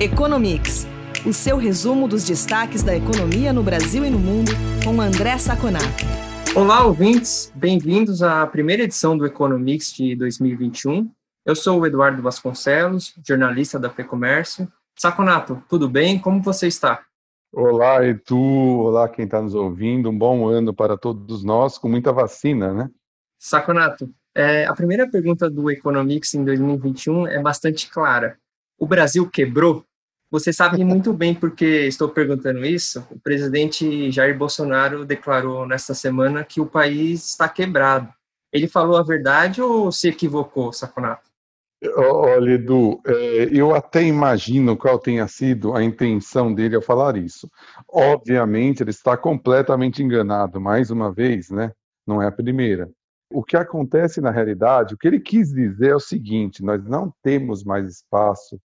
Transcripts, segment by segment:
Economics, o seu resumo dos destaques da economia no Brasil e no mundo, com André Saconato. Olá, ouvintes, bem-vindos à primeira edição do Economics de 2021. Eu sou o Eduardo Vasconcelos, jornalista da FEComércio. Saconato, tudo bem? Como você está? Olá, Edu. Olá, quem está nos ouvindo. Um bom ano para todos nós, com muita vacina, né? Saconato, é, a primeira pergunta do Economics em 2021 é bastante clara. O Brasil quebrou? Você sabe muito bem porque estou perguntando isso. O presidente Jair Bolsonaro declarou nesta semana que o país está quebrado. Ele falou a verdade ou se equivocou, Saconato? Olha, Edu, é, eu até imagino qual tenha sido a intenção dele ao falar isso. Obviamente, ele está completamente enganado, mais uma vez, né? Não é a primeira. O que acontece na realidade, o que ele quis dizer é o seguinte: nós não temos mais espaço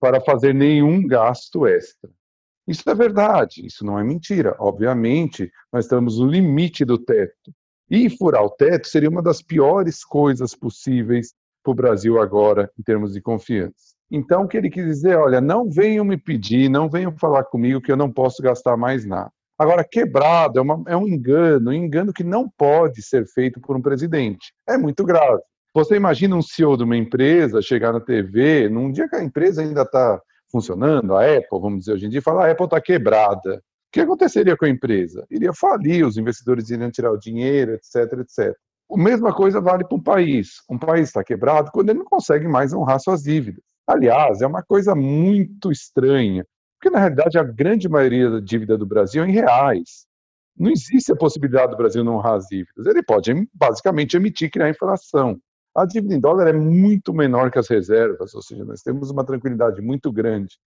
para fazer nenhum gasto extra. Isso é verdade, isso não é mentira. Obviamente, nós estamos no limite do teto. E furar o teto seria uma das piores coisas possíveis para o Brasil agora, em termos de confiança. Então, o que ele quis dizer, olha, não venham me pedir, não venham falar comigo que eu não posso gastar mais nada. Agora, quebrado é, uma, é um engano, um engano que não pode ser feito por um presidente. É muito grave. Você imagina um CEO de uma empresa chegar na TV, num dia que a empresa ainda está funcionando, a Apple, vamos dizer hoje em dia, falar a Apple está quebrada. O que aconteceria com a empresa? Iria falir, os investidores iriam tirar o dinheiro, etc, etc. A mesma coisa vale para um país. Um país está quebrado quando ele não consegue mais honrar suas dívidas. Aliás, é uma coisa muito estranha, porque na realidade a grande maioria da dívida do Brasil é em reais. Não existe a possibilidade do Brasil não honrar as dívidas. Ele pode basicamente emitir criar inflação. A dívida em dólar é muito menor que as reservas, ou seja, nós temos uma tranquilidade muito grande.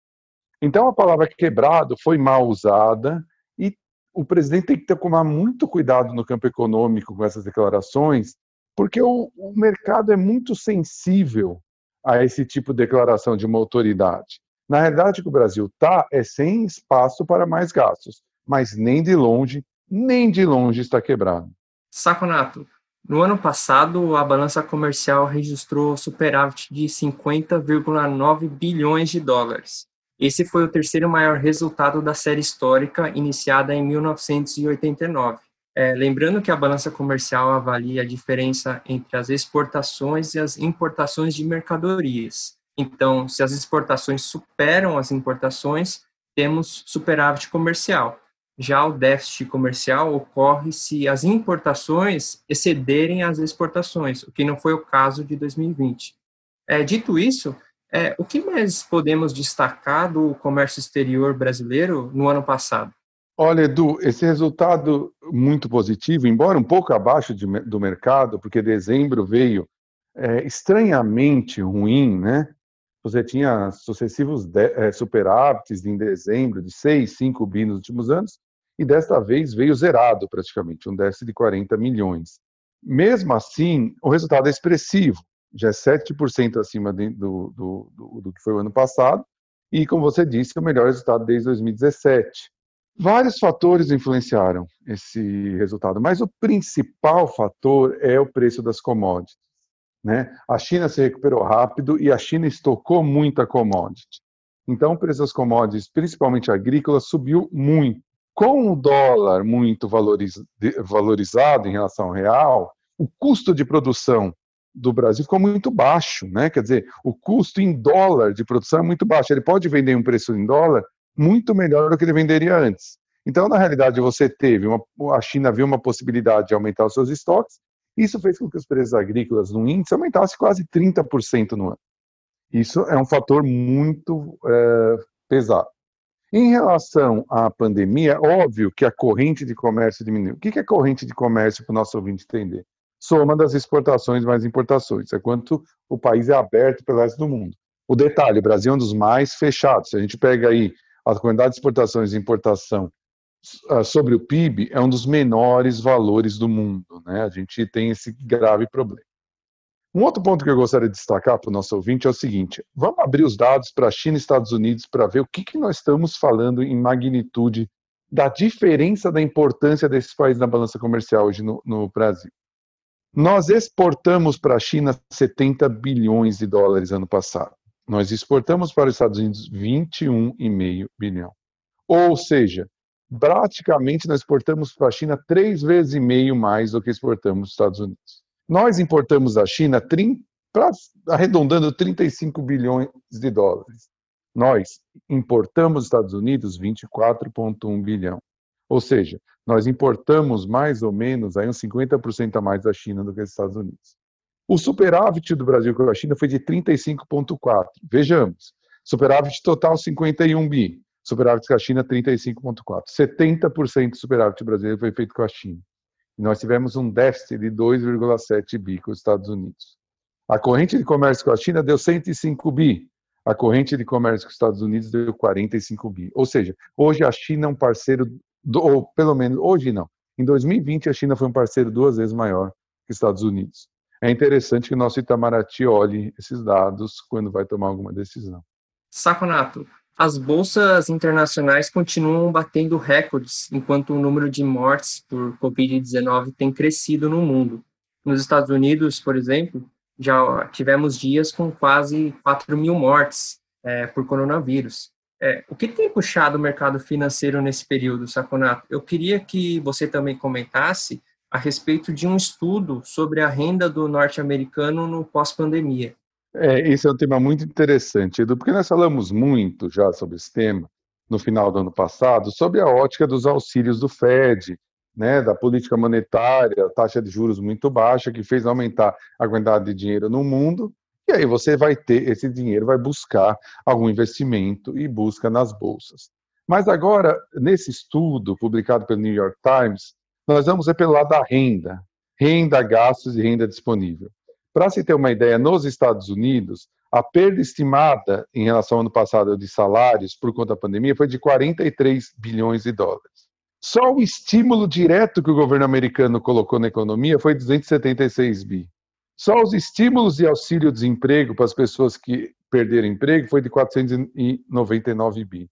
Então, a palavra quebrado foi mal usada e o presidente tem que tomar muito cuidado no campo econômico com essas declarações, porque o, o mercado é muito sensível a esse tipo de declaração de uma autoridade. Na realidade, o que o Brasil está é sem espaço para mais gastos, mas nem de longe, nem de longe está quebrado. Saconato, no ano passado, a balança comercial registrou superávit de 50,9 bilhões de dólares. Esse foi o terceiro maior resultado da série histórica iniciada em 1989. É, lembrando que a balança comercial avalia a diferença entre as exportações e as importações de mercadorias. Então, se as exportações superam as importações, temos superávit comercial. Já o déficit comercial ocorre se as importações excederem as exportações, o que não foi o caso de 2020. É, dito isso, é, o que mais podemos destacar do comércio exterior brasileiro no ano passado? Olha, Edu, esse resultado muito positivo, embora um pouco abaixo de, do mercado, porque dezembro veio é, estranhamente ruim, né? Você tinha sucessivos é, superávites em dezembro de 6, 5 bi nos últimos anos, e desta vez veio zerado praticamente, um déficit de 40 milhões. Mesmo assim, o resultado é expressivo, já é 7% acima do, do, do, do que foi o ano passado, e, como você disse, o melhor resultado desde 2017. Vários fatores influenciaram esse resultado, mas o principal fator é o preço das commodities. Né? A China se recuperou rápido e a China estocou muita commodity. Então, o preço das commodities, principalmente agrícolas, subiu muito com o dólar muito valorizado em relação ao real, o custo de produção do Brasil ficou muito baixo, né? Quer dizer, o custo em dólar de produção é muito baixo. Ele pode vender um preço em dólar muito melhor do que ele venderia antes. Então, na realidade, você teve uma, a China viu uma possibilidade de aumentar os seus estoques. Isso fez com que os preços agrícolas no índice aumentassem quase 30% no ano. Isso é um fator muito é, pesado. Em relação à pandemia, é óbvio que a corrente de comércio diminuiu. O que é corrente de comércio para o nosso ouvinte entender? Soma das exportações mais importações. É quanto o país é aberto pelo resto do mundo. O detalhe, o Brasil é um dos mais fechados. Se a gente pega aí a quantidade de exportações e importação sobre o PIB, é um dos menores valores do mundo. Né? A gente tem esse grave problema. Um outro ponto que eu gostaria de destacar para o nosso ouvinte é o seguinte: vamos abrir os dados para a China e Estados Unidos para ver o que, que nós estamos falando em magnitude da diferença da importância desses países na balança comercial hoje no, no Brasil. Nós exportamos para a China 70 bilhões de dólares ano passado. nós exportamos para os Estados Unidos 21,5 bilhão. Ou seja, praticamente nós exportamos para a China três vezes e meio mais do que exportamos para os Estados Unidos. Nós importamos da China, 30, arredondando 35 bilhões de dólares. Nós importamos dos Estados Unidos 24,1 bilhão. Ou seja, nós importamos mais ou menos aí uns 50% a mais da China do que dos Estados Unidos. O superávit do Brasil com a China foi de 35,4. Vejamos, superávit total 51 bi, superávit com a China 35,4. 70% do superávit brasileiro foi feito com a China. E nós tivemos um déficit de 2,7 bi com os Estados Unidos. A corrente de comércio com a China deu 105 bi. A corrente de comércio com os Estados Unidos deu 45 bi. Ou seja, hoje a China é um parceiro, do, ou pelo menos hoje não. Em 2020 a China foi um parceiro duas vezes maior que os Estados Unidos. É interessante que o nosso Itamaraty olhe esses dados quando vai tomar alguma decisão. Saconato, as bolsas internacionais continuam batendo recordes, enquanto o número de mortes por Covid-19 tem crescido no mundo. Nos Estados Unidos, por exemplo, já tivemos dias com quase 4 mil mortes é, por coronavírus. É, o que tem puxado o mercado financeiro nesse período, Saconato? Eu queria que você também comentasse a respeito de um estudo sobre a renda do norte-americano no pós-pandemia. É, esse é um tema muito interessante, Edu, porque nós falamos muito já sobre esse tema no final do ano passado, sobre a ótica dos auxílios do Fed, né, da política monetária, taxa de juros muito baixa, que fez aumentar a quantidade de dinheiro no mundo, e aí você vai ter esse dinheiro, vai buscar algum investimento e busca nas bolsas. Mas agora, nesse estudo publicado pelo New York Times, nós vamos ver pelo lado da renda, renda, gastos e renda disponível. Para se ter uma ideia, nos Estados Unidos, a perda estimada em relação ao ano passado de salários por conta da pandemia foi de 43 bilhões de dólares. Só o estímulo direto que o governo americano colocou na economia foi 276 bi. Só os estímulos de auxílio-desemprego para as pessoas que perderam emprego foi de 499 bi.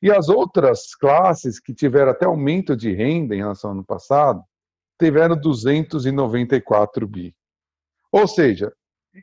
E as outras classes que tiveram até aumento de renda em relação ao ano passado, tiveram 294 bi. Ou seja,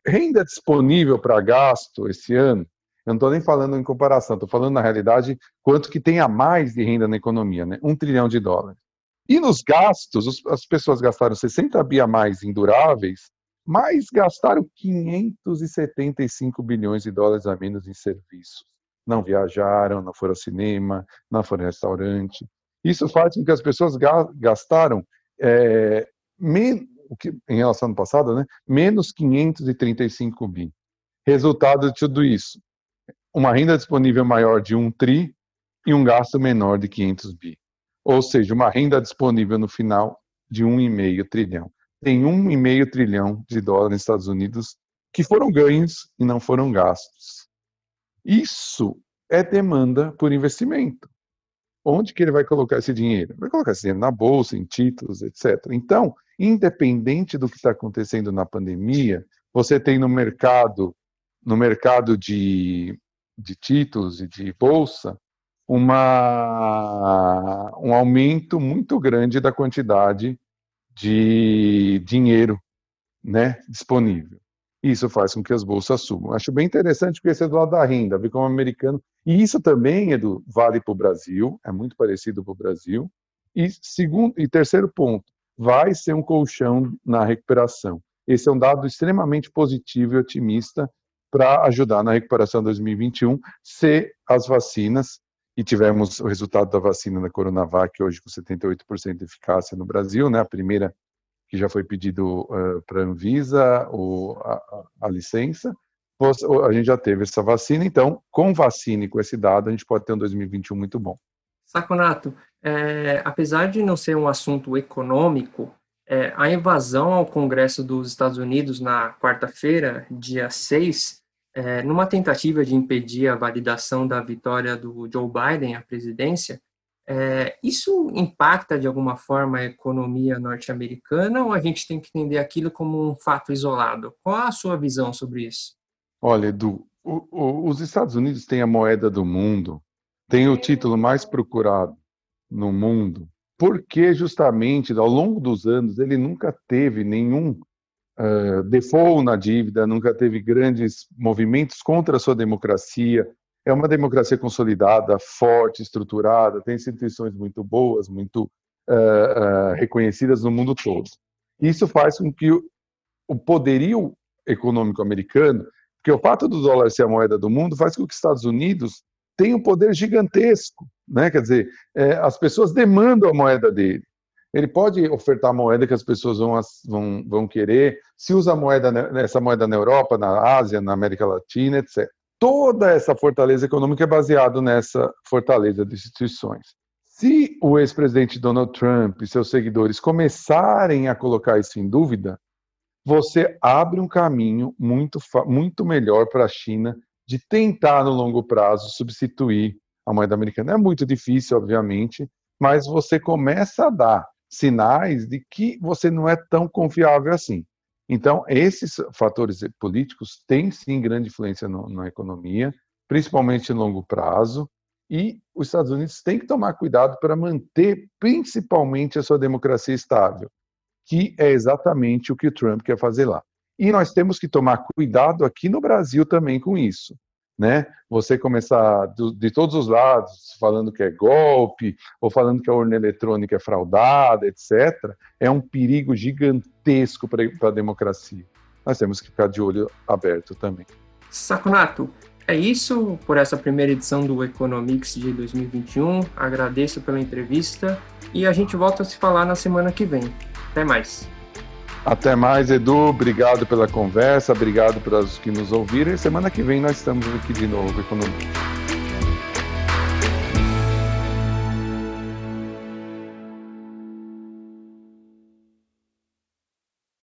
renda disponível para gasto esse ano eu não estou nem falando em comparação, estou falando na realidade quanto que tem a mais de renda na economia, né? Um trilhão de dólares. E nos gastos, as pessoas gastaram 60 bi a mais em duráveis, mas gastaram 575 bilhões de dólares a menos em serviços. Não viajaram, não foram ao cinema, não foram ao restaurante. Isso faz com que as pessoas gastaram, é, em relação ao ano passado, né, menos 535 bi. Resultado de tudo isso, uma renda disponível maior de 1 tri e um gasto menor de 500 bi. Ou seja, uma renda disponível no final de 1,5 trilhão. Tem 1,5 trilhão de dólares nos Estados Unidos que foram ganhos e não foram gastos. Isso é demanda por investimento. Onde que ele vai colocar esse dinheiro? Vai colocar esse dinheiro na bolsa, em títulos, etc. Então, independente do que está acontecendo na pandemia, você tem no mercado, no mercado de de títulos e de bolsa, uma, um aumento muito grande da quantidade de dinheiro né, disponível. Isso faz com que as bolsas subam. Acho bem interessante porque esse é do lado da renda, ver como americano. E isso também, Edu, vale para o Brasil, é muito parecido para o Brasil. E, segundo, e terceiro ponto, vai ser um colchão na recuperação. Esse é um dado extremamente positivo e otimista para ajudar na recuperação de 2021, se as vacinas, e tivemos o resultado da vacina da Coronavac hoje com 78% de eficácia no Brasil, né, a primeira que já foi pedido uh, para a Anvisa o, a, a, licença, a gente já teve essa vacina, então, com vacina e com esse dado, a gente pode ter um 2021 muito bom. Saconato, é, apesar de não ser um assunto econômico, é, a invasão ao Congresso dos Estados Unidos na quarta-feira, dia 6, é, numa tentativa de impedir a validação da vitória do Joe Biden à presidência, é, isso impacta de alguma forma a economia norte-americana ou a gente tem que entender aquilo como um fato isolado? Qual a sua visão sobre isso? Olha, Edu, o, o, os Estados Unidos têm a moeda do mundo, tem o título mais procurado no mundo, porque justamente ao longo dos anos ele nunca teve nenhum uh, default na dívida, nunca teve grandes movimentos contra a sua democracia. É uma democracia consolidada, forte, estruturada, tem instituições muito boas, muito uh, uh, reconhecidas no mundo todo. Isso faz com que o, o poderio econômico americano, porque o fato do dólar ser a moeda do mundo faz com que os Estados Unidos tenham um poder gigantesco, né? Quer dizer, é, as pessoas demandam a moeda dele. Ele pode ofertar moeda que as pessoas vão, vão, vão querer, se usa moeda, essa moeda na Europa, na Ásia, na América Latina, etc. Toda essa fortaleza econômica é baseada nessa fortaleza de instituições. Se o ex-presidente Donald Trump e seus seguidores começarem a colocar isso em dúvida, você abre um caminho muito, muito melhor para a China de tentar, no longo prazo, substituir a moeda americana. É muito difícil, obviamente, mas você começa a dar sinais de que você não é tão confiável assim. Então, esses fatores políticos têm sim grande influência no, na economia, principalmente em longo prazo, e os Estados Unidos têm que tomar cuidado para manter principalmente a sua democracia estável, que é exatamente o que o Trump quer fazer lá. E nós temos que tomar cuidado aqui no Brasil também com isso né? Você começar do, de todos os lados falando que é golpe ou falando que a urna eletrônica é fraudada, etc., é um perigo gigantesco para a democracia. Nós temos que ficar de olho aberto também. Saconato, é isso por essa primeira edição do Economics de 2021. Agradeço pela entrevista e a gente volta a se falar na semana que vem. Até mais. Até mais, Edu. Obrigado pela conversa, obrigado para os que nos ouviram. E semana que vem nós estamos aqui de novo, Economia.